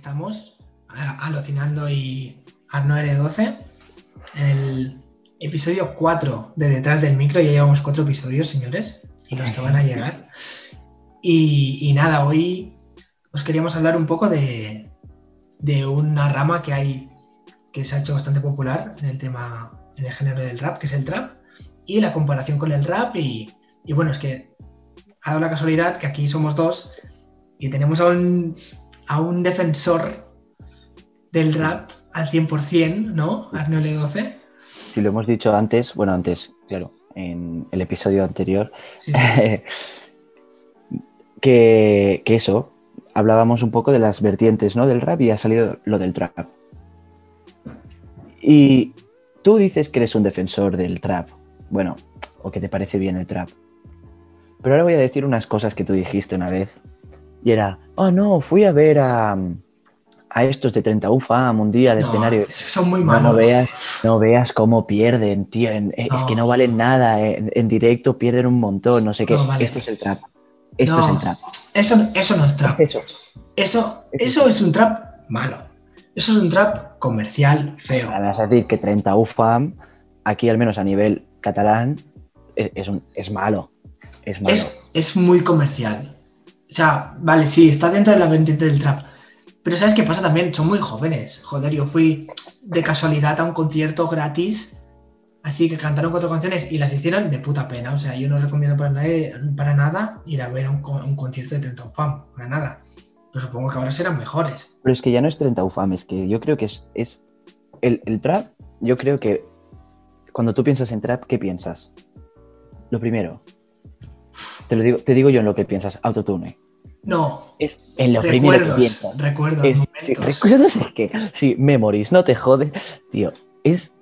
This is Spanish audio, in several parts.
estamos alucinando y Arno L12 en el episodio 4 de Detrás del Micro. Ya llevamos cuatro episodios, señores, y los que van a llegar. Y, nada, hoy os queríamos hablar un poco de, una rama que hay que se ha hecho bastante popular en el tema, en el género del rap, que es el trap, y la comparación con el rap. Y, y bueno, es que ha dado la casualidad que aquí somos dos y tenemos a un, a un defensor del rap al 100%, ¿no? Arno L12. Si lo hemos dicho antes, bueno, antes, claro, en el episodio anterior, que, eso, hablábamos un poco de las vertientes, ¿no? Del rap y ha salido lo del trap. Y tú dices que eres un defensor del trap, bueno, o que te parece bien el trap. Pero ahora voy a decir unas cosas que tú dijiste una vez y era, oh no, fui a ver a, a estos de 31 FAM un día al escenario. Son muy malos. No, veas, no veas cómo pierden, tío. Es que no valen nada. En, directo pierden un montón, no sé qué. Esto es el trap. Esto es el trap. Eso, eso no es trap. eso. Eso, eso es un trap malo. Eso es un trap comercial feo. Vas a decir que 30 UFAM, aquí al menos a nivel catalán, es, un, es malo. Es malo. es muy comercial. O sea, vale, sí, está dentro de la vertiente del trap. Pero ¿sabes qué pasa también? Son muy jóvenes. Joder, yo fui de casualidad a un concierto gratis, así que cantaron cuatro canciones y las hicieron de puta pena. O sea, yo no recomiendo para, nadie, para nada ir a ver un, concierto de 30 UFAM, para nada. Pero supongo que ahora serán mejores. Pero es que ya no es 30 UFAM, es que yo creo que es... es el, el trap, yo creo que cuando tú piensas en trap, ¿qué piensas? Lo primero, te, lo digo, te digo yo en lo que piensas, autotune. No. Es en lo primero que piensas. Recuerdos, sí, recuerdos es que, sí, memories, no te jode. Tío, es,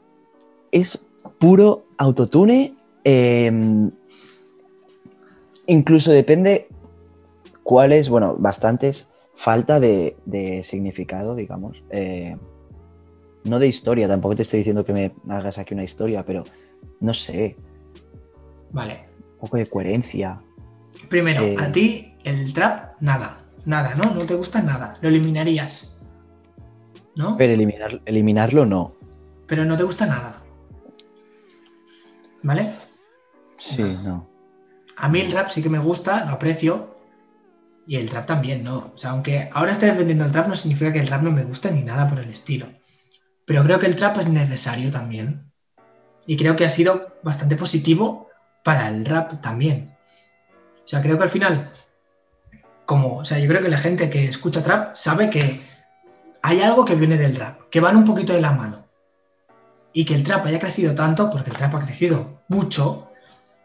es puro autotune. Em, incluso depende cuáles, bueno, bastantes, falta de, significado, digamos. Eh, no de historia, tampoco te estoy diciendo que me hagas aquí una historia, pero no sé. Vale. Un poco de coherencia. Primero, a eh, ti el trap, nada, nada, ¿no? No te gusta nada, lo eliminarías. ¿No? Pero eliminar, eliminarlo no. Pero no te gusta nada. ¿Vale? Sí, no. A mí el rap sí que me gusta, lo aprecio. Y el trap también, ¿no? O sea, aunque ahora esté defendiendo el trap, no significa que el rap no me guste ni nada por el estilo. Pero creo que el trap es necesario también. Y creo que ha sido bastante positivo para el rap también. O sea, creo que al final, como, o sea, yo creo que la gente que escucha trap sabe que hay algo que viene del rap, que van un poquito de la mano. Y que el trap haya crecido tanto, porque el trap ha crecido mucho,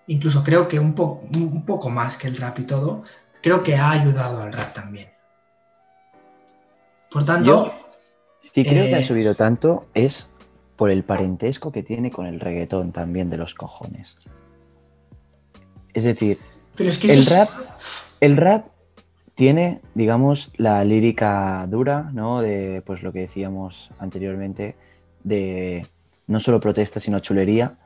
incluso creo que un, un poco más que el rap y todo, creo que ha ayudado al rap también. Por tanto... si creo que ha eh, subido tanto es por el parentesco que tiene con el reggaetón también de los cojones. Es decir, el, rap, el rap tiene, digamos, la lírica dura, ¿no? De pues lo que decíamos anteriormente, de no solo protesta, sino chulería.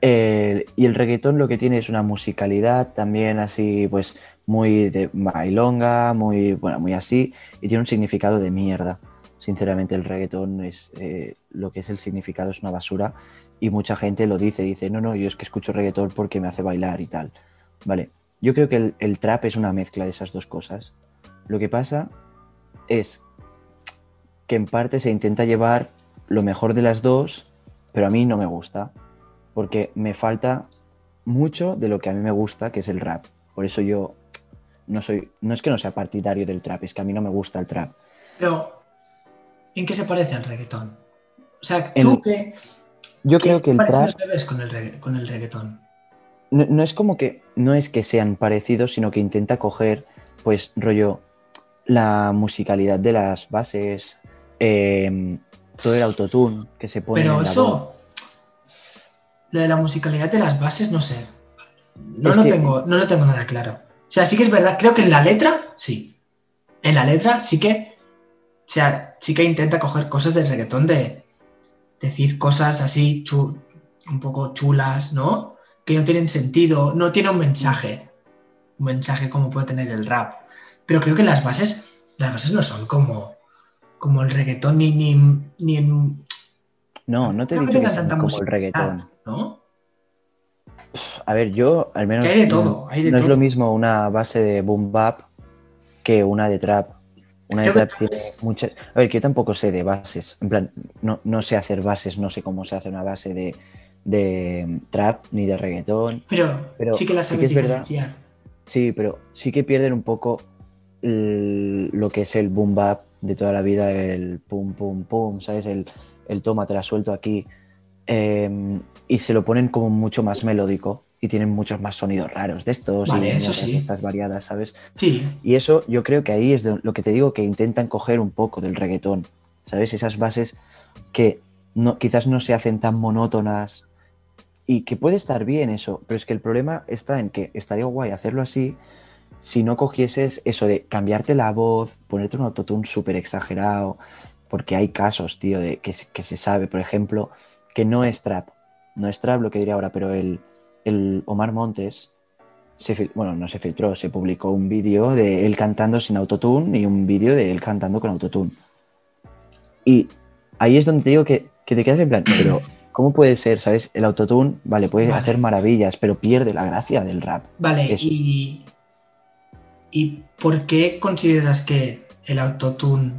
y el reggaetón lo que tiene es una musicalidad también así, pues muy de bailonga, muy, bueno, muy así, y tiene un significado de mierda. Sinceramente, el reggaetón es eh, lo que es el significado, es una basura, y mucha gente lo dice, dice, no, no, yo es que escucho reggaetón porque me hace bailar y tal. Vale, yo creo que el, trap es una mezcla de esas dos cosas. Lo que pasa es que en parte se intenta llevar lo mejor de las dos, pero a mí no me gusta, porque me falta mucho de lo que a mí me gusta, que es el rap. Por eso yo no soy, no es que no sea partidario del trap, es que a mí no me gusta el trap. Pero, ¿en qué se parece al reggaetón? O sea, tú que... Yo creo que el trap... con el, con el reggaetón? No, es como que, no es que sean parecidos, sino que intenta coger, pues, rollo, la musicalidad de las bases, em, todo el autotune que se pone. Pero eso, lo de la musicalidad de las bases, no sé. No lo, tengo, no lo tengo nada claro. O sea, sí que es verdad, creo que en la letra, sí. En la letra sí que, o sea, sí que intenta coger cosas del reggaetón de decir cosas así un poco chulas, ¿no? Que no tienen sentido, no tiene un mensaje, un mensaje como puede tener el rap. Pero creo que las bases las bases no son como, como el reggaetón ni, ni, en... No, no te digo que, como el reggaetón. ¿no? A ver, yo al menos... hay de todo, no, es lo mismo una base de boom bap que una de trap. Una de trap tiene muchas... A ver, que yo tampoco sé de bases. En plan, no, no sé hacer bases, no sé cómo se hace una base de, de trap ni de reggaetón. Pero, sí que las sí diferenciar. Sí, pero sí que pierden un poco lo que es el boom bap de toda la vida, el pum pum pum, ¿sabes? El, el toma, te la suelto aquí. Em, y se lo ponen como mucho más melódico y tienen muchos más sonidos raros de estos y eso sí. estas variadas, ¿sabes? Sí. Y eso yo creo que ahí es lo que te digo que intentan coger un poco del reggaetón, ¿sabes? Esas bases que no, quizás no se hacen tan monótonas y que puede estar bien eso, pero es que el problema está en que estaría guay hacerlo así si no cogieses eso de cambiarte la voz, ponerte un autotune súper exagerado, porque hay casos, tío, de que, que, se sabe, por ejemplo, que no es trap, no es trap lo que diría ahora, pero el, el Omar Montes, se, bueno, no se filtró, se publicó un vídeo de él cantando sin autotune y un vídeo de él cantando con autotune. Y ahí es donde te digo que, que te quedas en plan, pero ¿Cómo puede ser, sabes? El autotune, vale, puede hacer maravillas, pero pierde la gracia del rap. Vale, y, ¿y por qué consideras que el autotune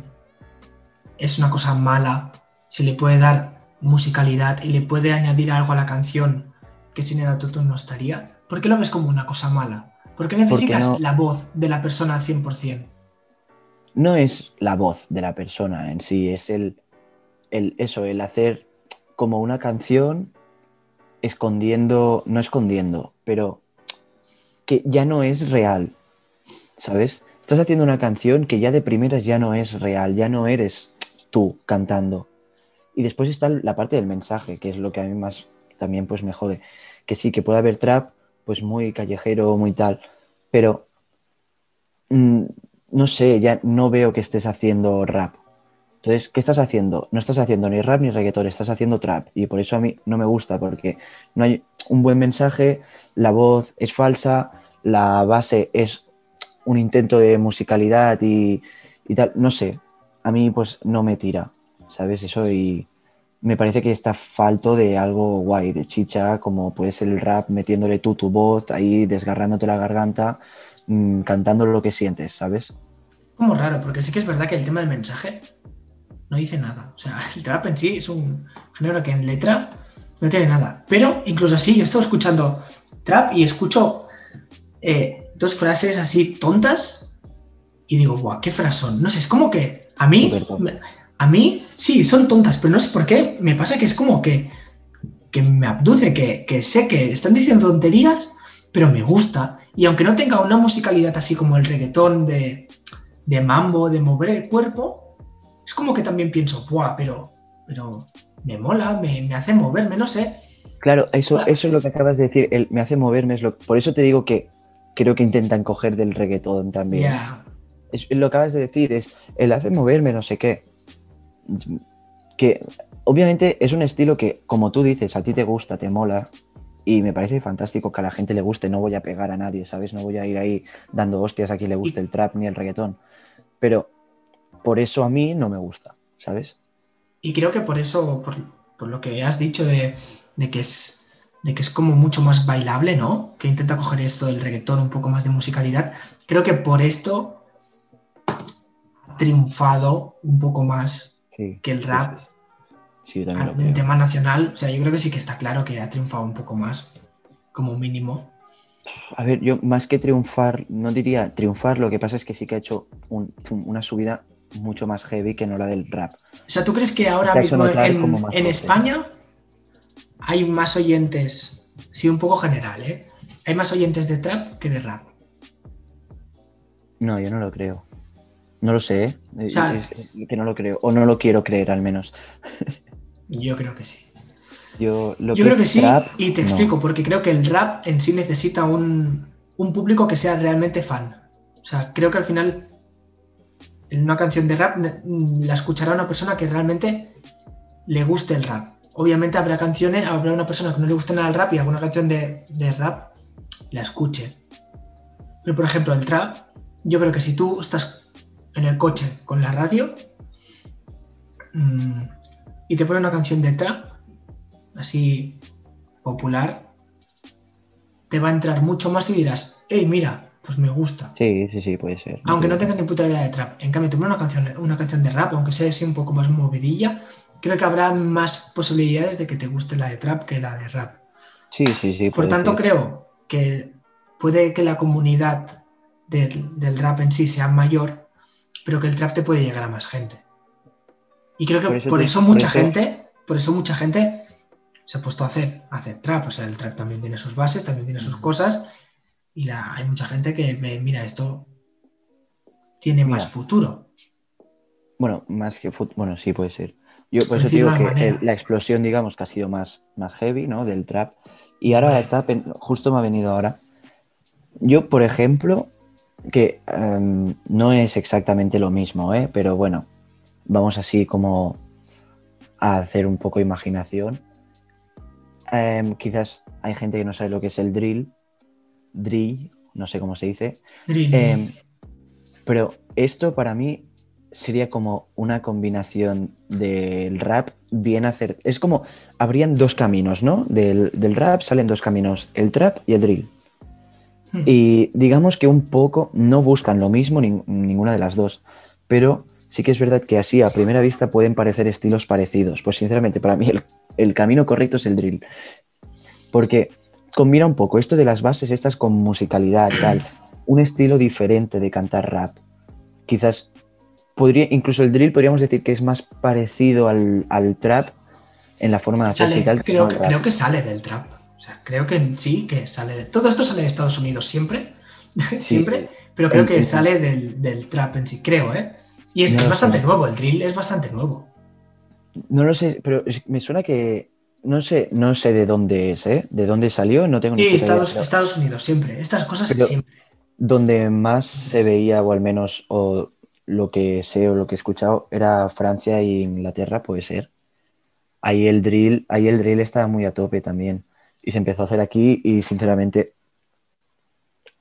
es una cosa mala? Se le puede dar musicalidad y le puede añadir algo a la canción que sin el autotune no estaría. ¿Por qué lo ves como una cosa mala? ¿Por qué necesitas la voz de la persona al 100%? No es la voz de la persona en sí, es el, el eso, el hacer como una canción escondiendo, no escondiendo, pero que ya no es real, ¿sabes? Estás haciendo una canción que ya de primeras ya no es real, ya no eres tú cantando. Y después está la parte del mensaje, que es lo que a mí más también pues me jode. Que sí, que puede haber trap, pues muy callejero, muy tal, pero mm, no sé, ya no veo que estés haciendo rap. Entonces, ¿qué estás haciendo? No estás haciendo ni rap ni reggaetón, estás haciendo trap. Y por eso a mí no me gusta, porque no hay un buen mensaje, la voz es falsa, la base es un intento de musicalidad y, tal. No sé, a mí pues no me tira, ¿sabes? Eso y me parece que está falto de algo guay, de chicha, como puede ser el rap metiéndole tú tu voz ahí, desgarrándote la garganta, mm, cantando lo que sientes, ¿sabes? Como raro, porque sí que es verdad que el tema del mensaje no dice nada. O sea, el trap en sí es un género que en letra no tiene nada. Pero incluso así, yo estoy escuchando trap y escucho eh, dos frases así tontas y digo, guau, qué frasón. No sé, es como que a mí, a mí, sí, son tontas, pero no sé por qué. Me pasa que es como que, que me abduce, que, que sé que están diciendo tonterías, pero me gusta. Y aunque no tenga una musicalidad así como el reggaetón de, de mambo, de mover el cuerpo, es como que también pienso, ¡buah! Pero, pero me mola, me, hace moverme, no sé. Claro, eso, eso es lo que acabas de decir, el, me hace moverme, es lo, por eso te digo que creo que intentan coger del reggaetón también. Es, lo que acabas de decir, es el hace moverme, no sé qué. Que obviamente es un estilo que, como tú dices, a ti te gusta, te mola, y me parece fantástico que a la gente le guste, no voy a pegar a nadie, ¿sabes? No voy a ir ahí dando hostias a quien le guste el trap ni el reggaetón. Pero por eso a mí no me gusta, ¿sabes? Y creo que por eso, por, lo que has dicho de, que es, de que es como mucho más bailable, ¿no? Que intenta coger esto del reggaetón, un poco más de musicalidad. Creo que por esto ha triunfado un poco más que el rap. Sí, en tema nacional, o sea, yo creo que sí que está claro que ha triunfado un poco más, como mínimo. A ver, yo más que triunfar, no diría triunfar, lo que pasa es que sí que ha hecho una subida mucho más heavy que no la del rap. O sea, ¿tú crees que ahora mismo en, España hay más oyentes, sí, un poco general, ¿eh? Hay más oyentes de trap que de rap. No, yo no lo creo. No lo sé, ¿eh? que no lo creo. O no lo quiero creer, al menos. yo creo que sí. Yo, creo que sí, y te explico, porque creo que el rap en sí necesita un, un público que sea realmente fan. O sea, creo que al final una canción de rap la escuchará una persona que realmente le guste el rap. Obviamente habrá canciones, habrá una persona que no le guste nada el rap y alguna canción de, rap la escuche. Pero por ejemplo, el trap, yo creo que si tú estás el coche con la radio mm, y te pone una canción de trap, así popular, te va a entrar mucho más y dirás, hey, mira, pues me gusta. Sí, sí, sí, puede ser. Aunque no tengas ni puta idea de trap. En cambio, te pone una canción, una canción de rap, aunque sea así un poco más movidilla, creo que habrá más posibilidades de que te guste la de trap que la de rap. Sí, sí, sí. Por tanto, creo que puede que la comunidad del, rap en sí sea mayor, pero que el trap te puede llegar a más gente. Y creo que por eso, mucha gente, por eso mucha gente se ha puesto a hacer, hacer trap. O sea, el trap también tiene sus bases, también tiene sus cosas. Y hay mucha gente que ve, mira, esto tiene más futuro. Bueno, más que futuro, bueno, sí puede ser. Yo por eso digo que la explosión, digamos, que ha sido más, más heavy, ¿no? Del trap. Y ahora está, justo me ha venido ahora. Yo, por ejemplo, que em, no es exactamente lo mismo, ¿eh? pero bueno, vamos así como a hacer un poco de imaginación. Em, quizás hay gente que no sabe lo que es el drill, drill, no sé cómo se dice. Em, pero esto para mí sería como una combinación del rap bien hacer. Es como, habrían dos caminos, ¿no? Del, del rap salen dos caminos, el trap y el drill. Hmm. Y digamos que un poco no buscan lo mismo ninguna de las dos, pero sí que es verdad que así a primera vista pueden parecer estilos parecidos. Pues sinceramente para mí el, camino correcto es el drill, porque combina un poco esto de las bases estas con musicalidad, tal, un estilo diferente de cantar rap. Quizás podría, incluso el drill podríamos decir que es más parecido al, trap en la forma de hacerse tal. Creo, creo que sale del trap. O sea, creo que sí, que sale de... Todo esto sale de Estados Unidos siempre, siempre, pero creo que sale del, trap en sí, creo, ¿eh? Y es, bastante nuevo, el drill es bastante nuevo. No lo sé, pero me suena que... No sé, no sé de dónde es, ¿eh? De dónde salió, no tengo ni idea. Estados, Estados Unidos, siempre. Estas cosas siempre. Donde más se veía, o al menos, o lo que sé o lo que he escuchado, era Francia e Inglaterra, puede ser. Ahí el drill, ahí el drill estaba muy a tope también y se empezó a hacer aquí y sinceramente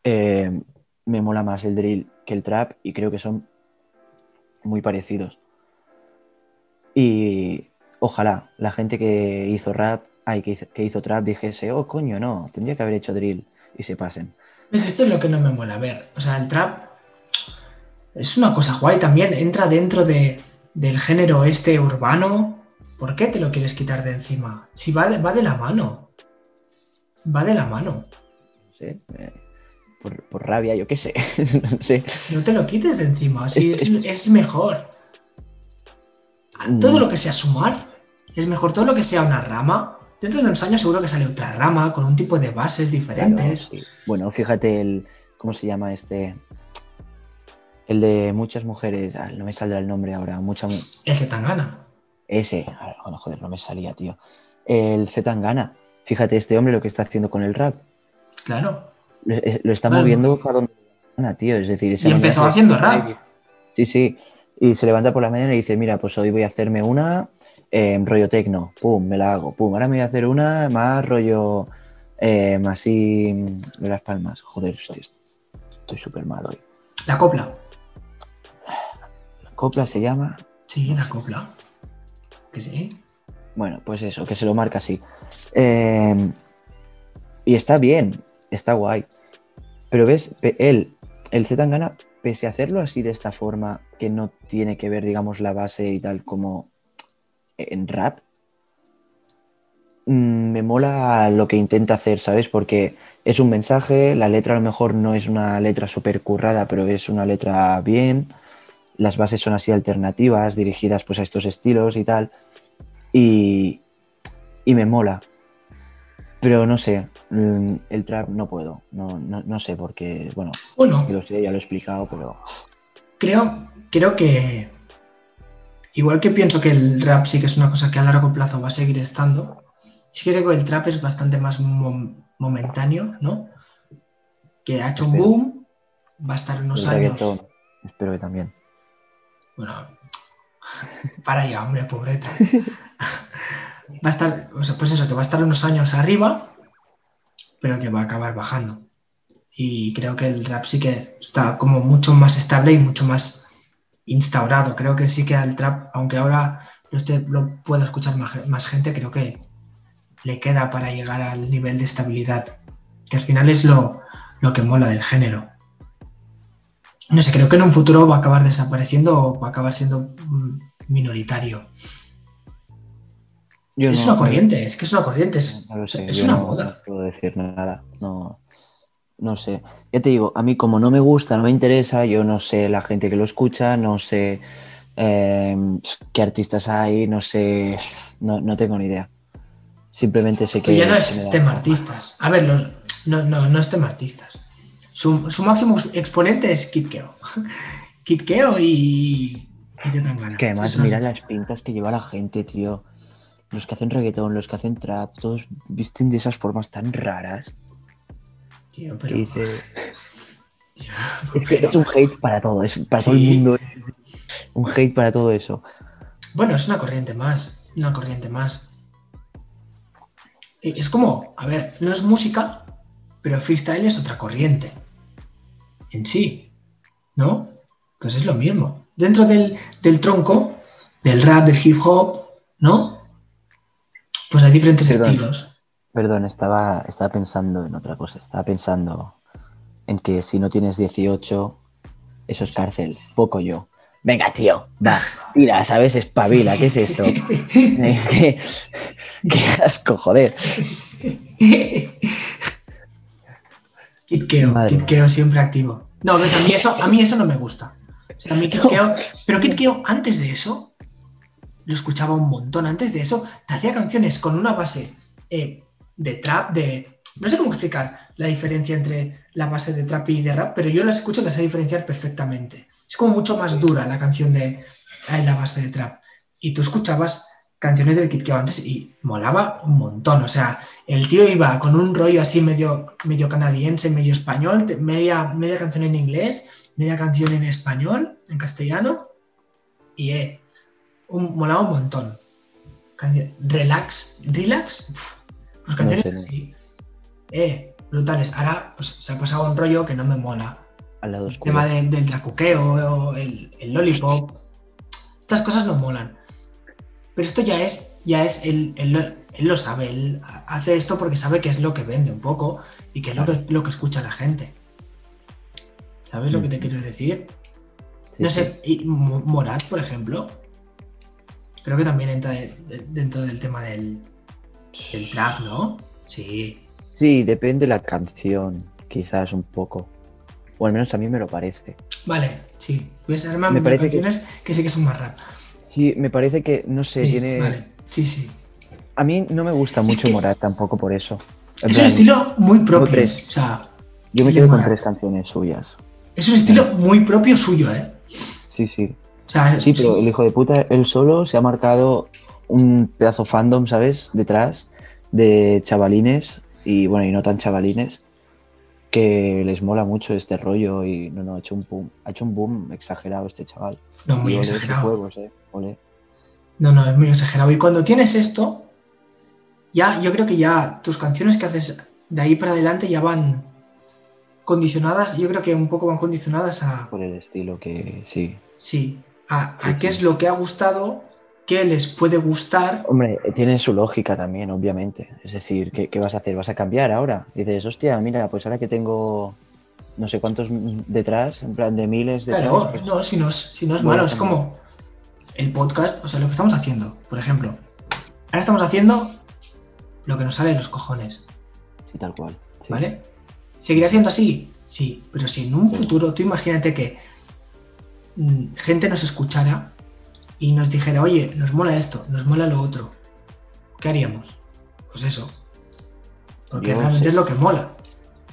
eh, me mola más el drill que el trap y creo que son muy parecidos. Y ojalá la gente que hizo rap, ay, que hizo, que hizo trap dijese, oh coño, no, tendría que haber hecho drill y se pasen. Pues esto es lo que no me mola. ver, o sea, el trap es una cosa guay también, entra dentro de, del género este urbano. ¿Por qué te lo quieres quitar de encima? Si va va de la mano va de la mano. Sí, eh, por, rabia, yo qué sé. no, te lo quites de encima, sí, es, mejor. Todo lo que sea sumar es mejor, todo lo que sea una rama. Dentro de unos años seguro que sale otra rama con un tipo de bases diferentes. Bueno, fíjate el. ¿Cómo se llama este? El de muchas mujeres. Ah, no me saldrá el nombre ahora. Mucha... El Zetangana. Ese. Ah, bueno, joder, no me salía, tío. El Zetangana Fíjate este hombre lo que está haciendo con el rap. Claro. Lo, está moviendo para donde tío. Es decir, y empezó haciendo rap. Sí, sí. Y se levanta por la mañana y dice, mira, pues hoy voy a hacerme una en rollo tecno. Pum, me la hago. Pum, ahora me voy a hacer una más rollo eh, así de las palmas. Joder, estoy súper mal hoy. La copla. La copla se llama. Sí, la copla. Que sí. Bueno, pues eso, que se lo marca así. Em, y está bien, está guay. Pero ves, él, el Z pese a hacerlo así de esta forma, que no tiene que ver, digamos, la base y tal como en rap, mm, me mola lo que intenta hacer, ¿sabes? Porque es un mensaje, la letra a lo mejor no es una letra súper currada, pero es una letra bien, las bases son así alternativas, dirigidas pues a estos estilos y tal y, me mola. Pero no sé, mm, el trap no puedo, no, no, sé porque, bueno, bueno lo sé, ya lo he explicado, pero... Creo, creo que, igual que pienso que el rap sí que es una cosa que a largo plazo va a seguir estando, sí que creo que el trap es bastante más momentáneo, ¿no? Que ha hecho un boom, va a estar unos años... espero que también. Bueno, para allá, hombre, pobreta. Va a estar, pues eso, que va a estar unos años arriba, pero que va a acabar bajando. Y creo que el rap sí que está como mucho más estable y mucho más instaurado. Creo que sí que al trap, aunque ahora lo, pueda escuchar más, gente, creo que le queda para llegar al nivel de estabilidad, que al final es lo, lo que mola del género. No sé, creo que en un futuro va a acabar desapareciendo o va a acabar siendo mm, minoritario. es una corriente, es que es una corriente, es, una moda. No puedo decir nada, no, no sé. Ya te digo, a mí como no me gusta, no me interesa, yo no sé la gente que lo escucha, no sé em, qué artistas hay, no sé, no, tengo ni idea. Simplemente sé que... ya no es tema artistas. A ver, no, no, no es tema artistas. Su, máximo exponente es Kitkeo. Kitkeo y... y que además, mira las pintas que lleva la gente, tío. Los que hacen reggaetón, los que hacen trap, todos visten de esas formas tan raras. Tío, pero. es que es un hate para todo, es para todo el mundo. un hate para todo eso. Bueno, es una corriente más. Una corriente más. Es como, a ver, no es música, pero freestyle es otra corriente. En sí. ¿No? Pues es lo mismo. Dentro del, tronco, del rap, del hip hop, ¿no? Pues hay diferentes estilos. Perdón, estaba, estaba pensando en otra cosa. Estaba pensando en que si no tienes 18, eso es cárcel. Poco yo. Venga, tío, va, tira, ¿sabes? Espabila, ¿qué es esto? ¿Qué, asco, joder. Kitkeo, Kitkeo siempre activo. No, ves, a mí eso, a mí eso no me gusta. a mí Kitkeo, pero Kitkeo, antes de eso, lo escuchaba un montón. Antes de eso, te hacía canciones con una base eh, de trap, de... No sé cómo explicar la diferencia entre la base de trap y de rap, pero yo las escucho y las sé diferenciar perfectamente. Es como mucho más dura la canción de la base de trap. Y tú escuchabas canciones del Kid antes y molaba un montón. O sea, el tío iba con un rollo así medio, medio canadiense, medio español, media, media canción en inglés, media canción en español, en castellano, y eh, molaba un montón. relax, relax, pues canciones así. Eh, brutales. Ahora pues, se ha pasado un rollo que no me mola. Al lado el tema del tracuqueo, el, el lollipop. Estas cosas no molan. Pero esto ya es, ya es, él, lo sabe, él hace esto porque sabe que es lo que vende un poco y que es lo que, lo que escucha la gente. ¿Sabes lo que te quiero decir? no sé, y Morat, por ejemplo, creo que también entra dentro del tema del, el trap, ¿no? Sí. Sí, depende de la canción, quizás un poco. O al menos a mí me lo parece. Vale, sí. Voy a ser más canciones que... sí que son más rap. Sí, me parece que, no sé, tiene. Vale, sí, sí. A mí no me gusta mucho Morat tampoco por eso. es un estilo muy propio. O sea, Yo me quedo con tres canciones suyas. Es un estilo muy propio suyo, ¿eh? Sí, sí. O sea, sí, pero el hijo de puta, él solo se ha marcado un pedazo fandom, ¿sabes? Detrás de chavalines y bueno, y no tan chavalines que les mola mucho este rollo y no, no, ha hecho un boom, ha hecho un boom exagerado este chaval. No, muy exagerado. eh. No, no, es muy exagerado. Y cuando tienes esto, ya, yo creo que ya tus canciones que haces de ahí para adelante ya van condicionadas, yo creo que un poco van condicionadas a... Por el estilo que sí. Sí, a, qué es lo que ha gustado que les puede gustar. Hombre, tiene su lógica también, obviamente. Es decir, ¿qué, vas a hacer? ¿Vas a cambiar ahora? Y dices, hostia, mira, pues ahora que tengo no sé cuántos detrás, en plan de miles de... Claro, pues no, si no es, si no es malo, es como el podcast, o sea, lo que estamos haciendo, por ejemplo. Ahora estamos haciendo lo que nos sale de los cojones. Sí, tal cual. ¿Vale? ¿Seguirá siendo así? Sí, pero si en un futuro, tú imagínate que mm, gente nos escuchara y nos dijera, oye, nos mola esto, nos mola lo otro, ¿qué haríamos? Pues eso. Porque realmente es lo que mola.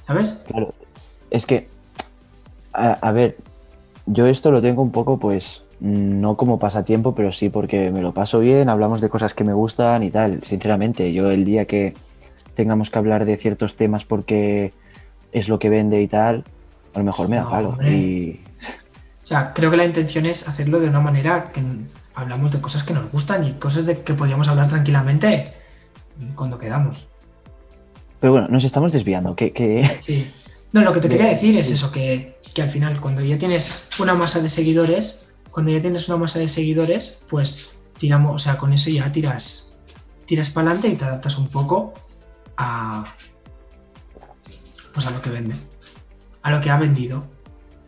¿Sabes? Claro. Es que, a, ver, yo esto lo tengo un poco, pues, no como pasatiempo, pero sí porque me lo paso bien, hablamos de cosas que me gustan y tal. Sinceramente, yo el día que tengamos que hablar de ciertos temas porque es lo que vende y tal, a lo mejor me da palo. Y, sea, creo que la intención es hacerlo de una manera que hablamos de cosas que nos gustan y cosas de que podríamos hablar tranquilamente cuando quedamos. Pero bueno, nos estamos desviando. Que, Sí. No, lo que te quería decir es eso, que, al final, cuando ya tienes una masa de seguidores, cuando ya tienes una masa de seguidores, pues tiramos, o sea, con eso ya tiras, tiras para adelante y te adaptas un poco a, pues a lo que vende, a lo que ha vendido.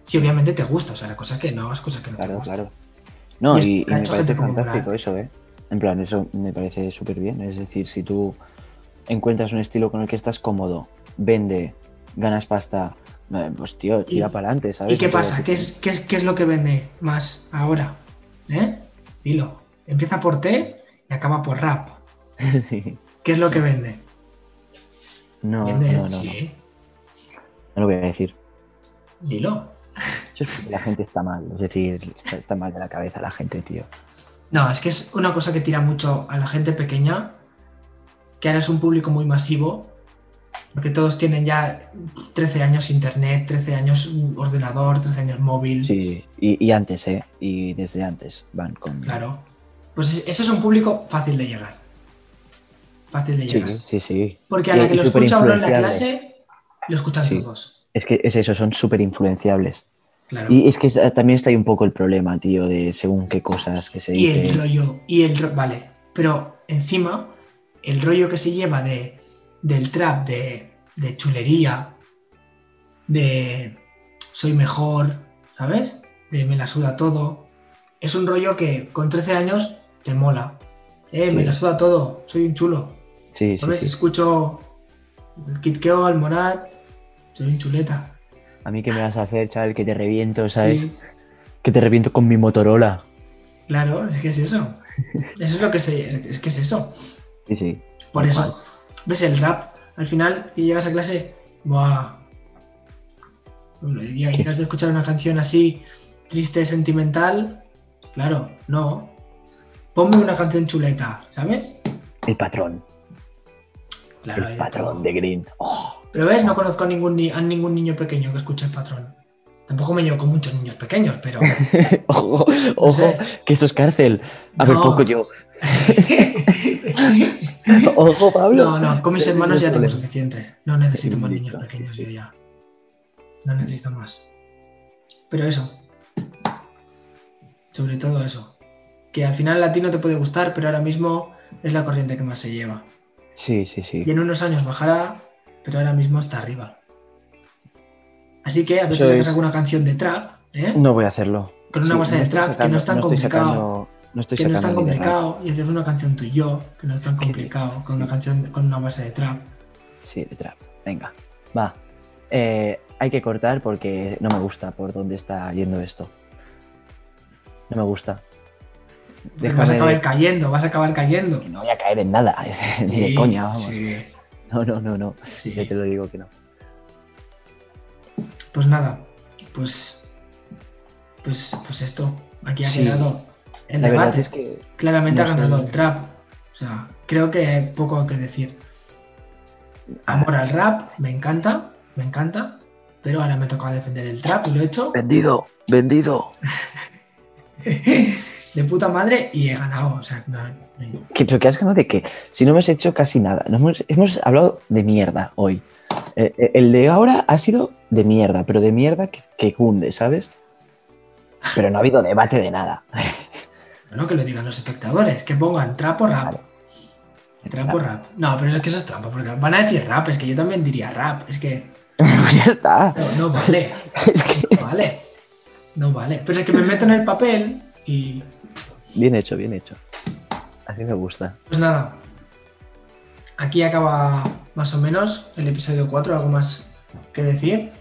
Si obviamente te gusta, o sea, la cosa es que no hagas cosas que no claro, te gustan. Claro, No, y, me parece fantástico eso, ¿eh? En plan, eso me parece súper bien. Es decir, si tú encuentras un estilo con el que estás cómodo, vende, ganas pasta, eh, pues tío, tira para adelante, ¿sabes? ¿Y qué pasa? ¿Qué es, qué, es, lo que vende más ahora? ¿Eh? Dilo. Empieza por T y acaba por rap. sí. ¿Qué es lo que vende? No, no, no, no. No lo voy a decir. Dilo. La gente está mal, es decir, está, mal de la cabeza la gente, tío. No, es que es una cosa que tira mucho a la gente pequeña, que ahora es un público muy masivo, porque todos tienen ya 13 años internet, 13 años ordenador, 13 años móvil. Sí, y, antes, ¿eh? Y desde antes van con... Claro. Pues ese es un público fácil de llegar. Fácil de llegar. Sí, sí, sí. Porque a la que lo escucha uno en la clase, lo escuchan todos. Es que es eso, son súper influenciables. Y es que también está ahí un poco el problema, tío, de según qué cosas que se Y el rollo, y el vale, pero encima, el rollo que se lleva de, del trap, de, de chulería, de soy mejor, ¿sabes? De me la suda todo. Es un rollo que con 13 años te mola. Eh, me la suda todo, soy un chulo. Sí, ¿Sabes? Sí, Escucho el Kitkeo, al Monat, soy un chuleta. A mí qué me vas a hacer, chaval, que te reviento, ¿sabes? Que te reviento con mi Motorola. Claro, es que es eso. Eso es lo que se. Es que es eso. Sí, sí. Por eso. ¿Ves el rap? Al final, y llegas a clase. ¡Buah! Y llegas a escuchar una canción así, triste, sentimental. Claro, no. Ponme una canción chuleta, ¿sabes? El patrón. Claro, el patrón de Green. Oh. Pero ves, no conozco a ningún, a ningún niño pequeño que escuche el patrón. Tampoco me llevo con muchos niños pequeños, pero. ojo, ojo, que esto es cárcel. A ver, poco yo. ojo, Pablo. No, no, con mis hermanos ya tengo suficiente. No necesito más niños pequeños, yo ya. No necesito más. Pero eso. Sobre todo eso. Que al final el latino te puede gustar, pero ahora mismo es la corriente que más se lleva. Sí, sí, sí. Y en unos años bajará pero ahora mismo está arriba. Así que a ver si sacas alguna canción de trap. ¿eh? No voy a hacerlo. Con una base de trap que no es tan complicado. no estoy que no es tan complicado. Y hacer una canción tú y yo, que no es tan complicado. Con una canción con una base de trap. Sí, de trap. Venga, va. Eh, hay que cortar porque no me gusta por dónde está yendo esto. No me gusta. vas a acabar cayendo, vas a acabar cayendo. No voy a caer en nada, ni de coña, vamos. Sí. No, no, no, no. Sí. te lo digo que no. Pues nada, pues. Pues, pues esto. Aquí ha quedado el debate. Es que Claramente ha ganado el trap. O sea, creo que hay poco que decir. Amor al rap, me encanta, me encanta. Pero ahora me toca defender el trap y lo he hecho. Vendido, vendido. de puta madre y he ganado. O sea, no, ¿Qué, ¿Pero qué has ganado de qué? Si no hemos hecho casi nada. hemos, hablado de mierda hoy. Eh, eh, el de ahora ha sido de mierda, pero de mierda que, cunde, ¿sabes? Pero no ha habido debate de nada. No, que lo digan los espectadores, que pongan trapo rap. Trapo rap. No, pero es que eso es trampa, porque van a decir rap, es que yo también diría rap, es que. ya está. No, vale. Es que... No vale. No vale. Pero es que me meto en el papel y. Bien hecho, bien hecho. Así me gusta. Pues nada. Aquí acaba más o menos el episodio 4. ¿Algo más que decir?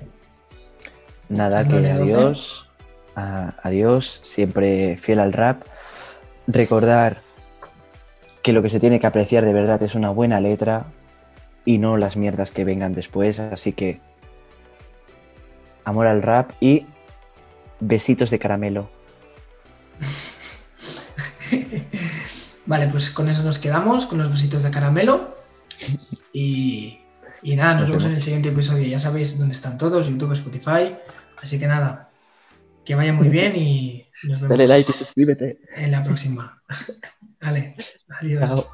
Nada, que adiós. adiós. Siempre fiel al rap. Recordar que lo que se tiene que apreciar de verdad es una buena letra y no las mierdas que vengan después. Así que amor al rap y besitos de caramelo. Vale, pues con eso nos quedamos, con los besitos de caramelo. Y, nada, nos, vemos en el siguiente episodio. Ya sabéis dónde están todos, YouTube, Spotify. Así que nada, que vaya muy bien y nos vemos. Dale like y suscríbete. En la próxima. vale, adiós.